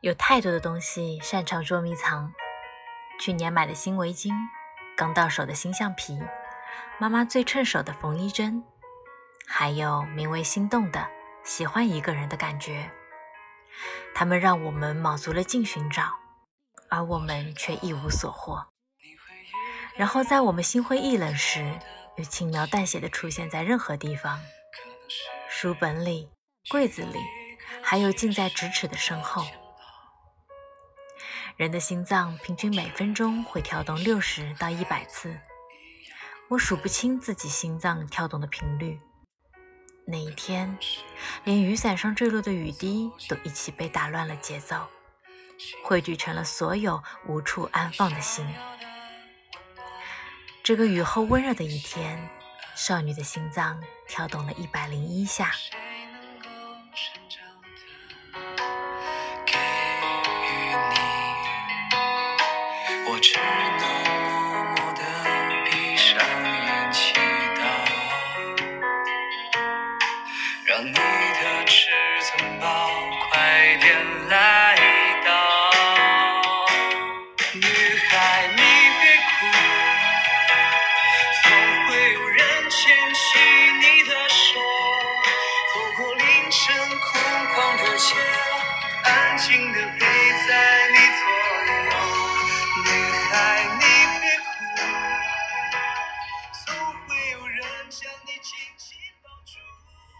有太多的东西擅长捉迷藏。去年买的新围巾，刚到手的新橡皮，妈妈最趁手的缝衣针，还有名为心动的喜欢一个人的感觉。他们让我们卯足了劲寻找，而我们却一无所获。然后在我们心灰意冷时，又轻描淡写的出现在任何地方：书本里、柜子里，还有近在咫尺的身后。人的心脏平均每分钟会跳动六十到一百次，我数不清自己心脏跳动的频率。那一天，连雨伞上坠落的雨滴都一起被打乱了节奏，汇聚成了所有无处安放的心。这个雨后温热的一天，少女的心脏跳动了一百零一下。我只能默默的闭上眼祈祷。让你的至尊宝快点来到。女孩你别哭总会有人牵起你的手走过凌晨空旷的街安静的